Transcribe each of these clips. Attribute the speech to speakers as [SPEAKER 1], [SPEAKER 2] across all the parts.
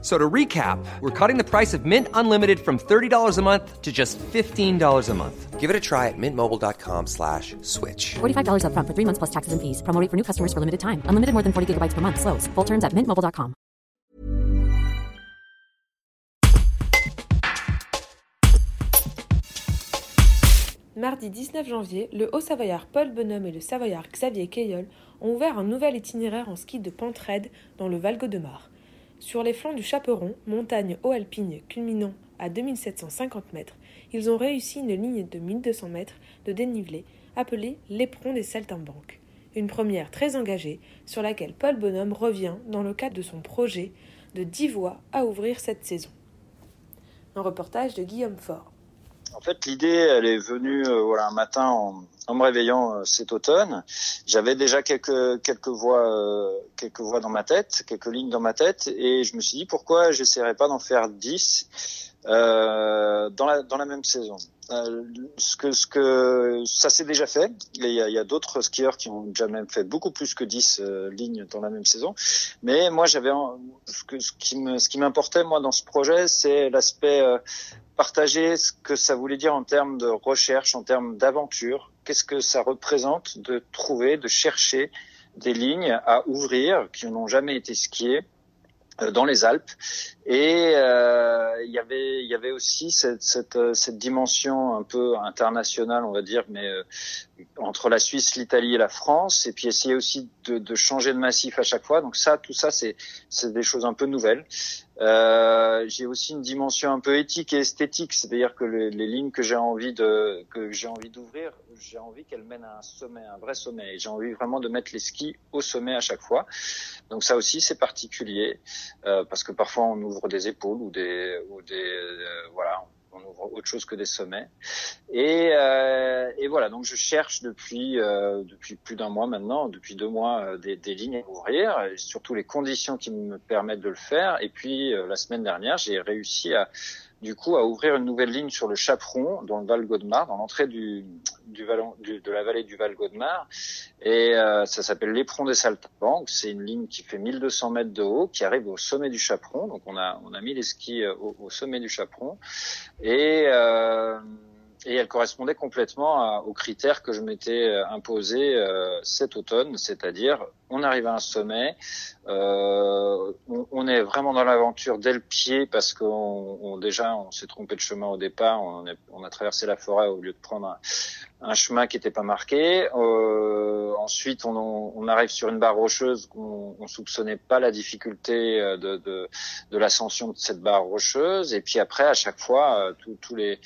[SPEAKER 1] So to recap, we're cutting the price of Mint Unlimited from $30 a month to just $15 a month.
[SPEAKER 2] Give it a try at mintmobile.com slash switch.
[SPEAKER 3] $45 upfront for three months plus taxes and fees. Promo rate for new customers for limited time. Unlimited more than 40 gigabytes per month. Slows. Full terms at mintmobile.com.
[SPEAKER 4] Mardi 19 janvier, le Haut-Savoyard Paul Bonhomme et le Savoyard Xavier Keillol ont ouvert un nouvel itinéraire en ski de pente raide dans le Val-Gaudemar. Sur les flancs du Chaperon, montagne haut alpine culminant à 2750 mètres, ils ont réussi une ligne de 1200 mètres de dénivelé appelée l'éperon des saltimbanques. Une première très engagée sur laquelle Paul Bonhomme revient dans le cadre de son projet de 10 voies à ouvrir cette saison. Un reportage de Guillaume Faure.
[SPEAKER 5] En fait, l'idée, elle est venue euh, voilà un matin en, me réveillant euh, cet automne. J'avais déjà quelques quelques voix euh, quelques voix dans ma tête, quelques lignes dans ma tête, et je me suis dit pourquoi j'essaierais pas d'en faire 10 euh, dans dans la même saison? Euh, ce que ce que ça s'est déjà fait. Il y a, a d'autres skieurs qui ont déjà même fait beaucoup plus que 10 euh, lignes dans la même saison. Mais moi, j'avais ce, ce qui me ce qui m'importait moi dans ce projet, c'est l'aspect euh, partager ce que ça voulait dire en termes de recherche, en termes d'aventure. Qu'est-ce que ça représente de trouver, de chercher des lignes à ouvrir qui n'ont jamais été skiées dans les Alpes. Et euh, il y avait il y avait aussi cette, cette, euh, cette dimension un peu internationale on va dire mais euh, entre la Suisse l'Italie et la France. Et puis essayer aussi de, de, changer de massif à chaque fois. Donc ça tout ça c'est c'est des choses un peu nouvelles. Euh, j'ai aussi une dimension un peu éthique et esthétique. C'est-à-dire que les, les, lignes que j'ai envie de que j'ai envie d'ouvrir j'ai envie qu'elles mènent à un sommet un vrai sommet. Et j'ai envie vraiment de mettre les skis au sommet à chaque fois. Donc ça aussi c'est particulier euh, parce que parfois on ouvre des épaules ou des, ou des euh, voilà, on ouvre autre chose que des sommets. Et, euh, et voilà, donc je cherche depuis euh, depuis plus d'un mois maintenant, depuis deux mois, euh, des, des, lignes à ouvrir, surtout les conditions qui me permettent de le faire. Et puis euh, la semaine dernière, j'ai réussi à du coup à ouvrir une nouvelle ligne sur le Chaperon dans le Val Gaudemar, dans l'entrée du, du, du, de la vallée du Val Gaudemar, et euh, ça s'appelle l'éperon des Saltimbanques. C'est une ligne qui fait 1200 mètres de haut, qui arrive au sommet du Chaperon. Donc on a on a mis les skis euh, au, au sommet du Chaperon, et euh, et elle correspondait complètement aux critères que je m'étais euh, imposé euh, cet automne, c'est-à-dire on arrive à un sommet, euh, on, est vraiment dans l'aventure dès le pied parce qu'on on, déjà on s'est trompé de chemin au départ, on, est, on, a traversé la forêt au lieu de prendre un, un chemin qui n'était pas marqué. Euh, ensuite, on, arrive sur une barre rocheuse qu'on on soupçonnait pas la difficulté de, de, de l'ascension de cette barre rocheuse. Et puis après, à chaque fois, tous les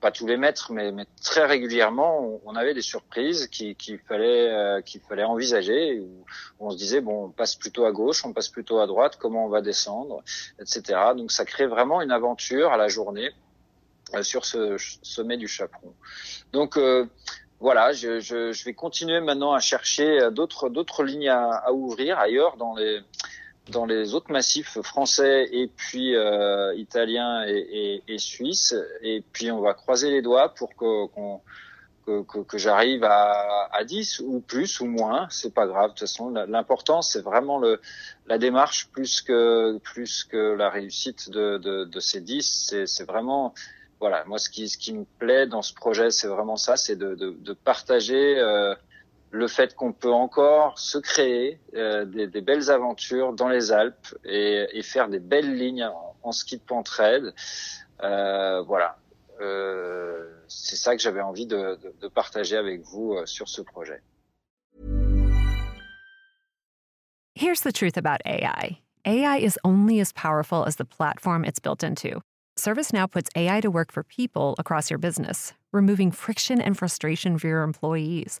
[SPEAKER 5] pas tous les mètres, mais, mais très régulièrement, on, on, avait des surprises qu'il qui fallait euh, fallait envisager. Où, on se disait bon, on passe plutôt à gauche, on passe plutôt à droite, comment on va descendre, etc. Donc ça crée vraiment une aventure à la journée euh, sur ce sommet du Chaperon. Donc euh, voilà, je, je, je, vais continuer maintenant à chercher d'autres d'autres lignes à, à, ouvrir ailleurs dans les dans les autres massifs français et puis euh, italiens et, et, et suisses. Et puis on va croiser les doigts pour que, qu que, que, que j'arrive à, à 10 ou plus ou moins. C'est pas grave. De toute façon, l'important c'est vraiment le, la démarche plus que plus que la réussite de, de, de ces 10. C'est vraiment voilà. Moi, ce qui ce qui me plaît dans ce projet, c'est vraiment ça, c'est de, de, de partager. Euh, le fait qu'on peut encore se créer euh, des, belles aventures dans les Alpes et, faire des belles lignes en, ski de pente raide. Euh, voilà. Euh, c'est ça que j'avais envie de, de, partager avec vous sur ce projet.
[SPEAKER 6] Here's the truth about AI. AI is only as powerful as the platform it's built into. ServiceNow puts AI to work for people across your business, removing friction and frustration for your employees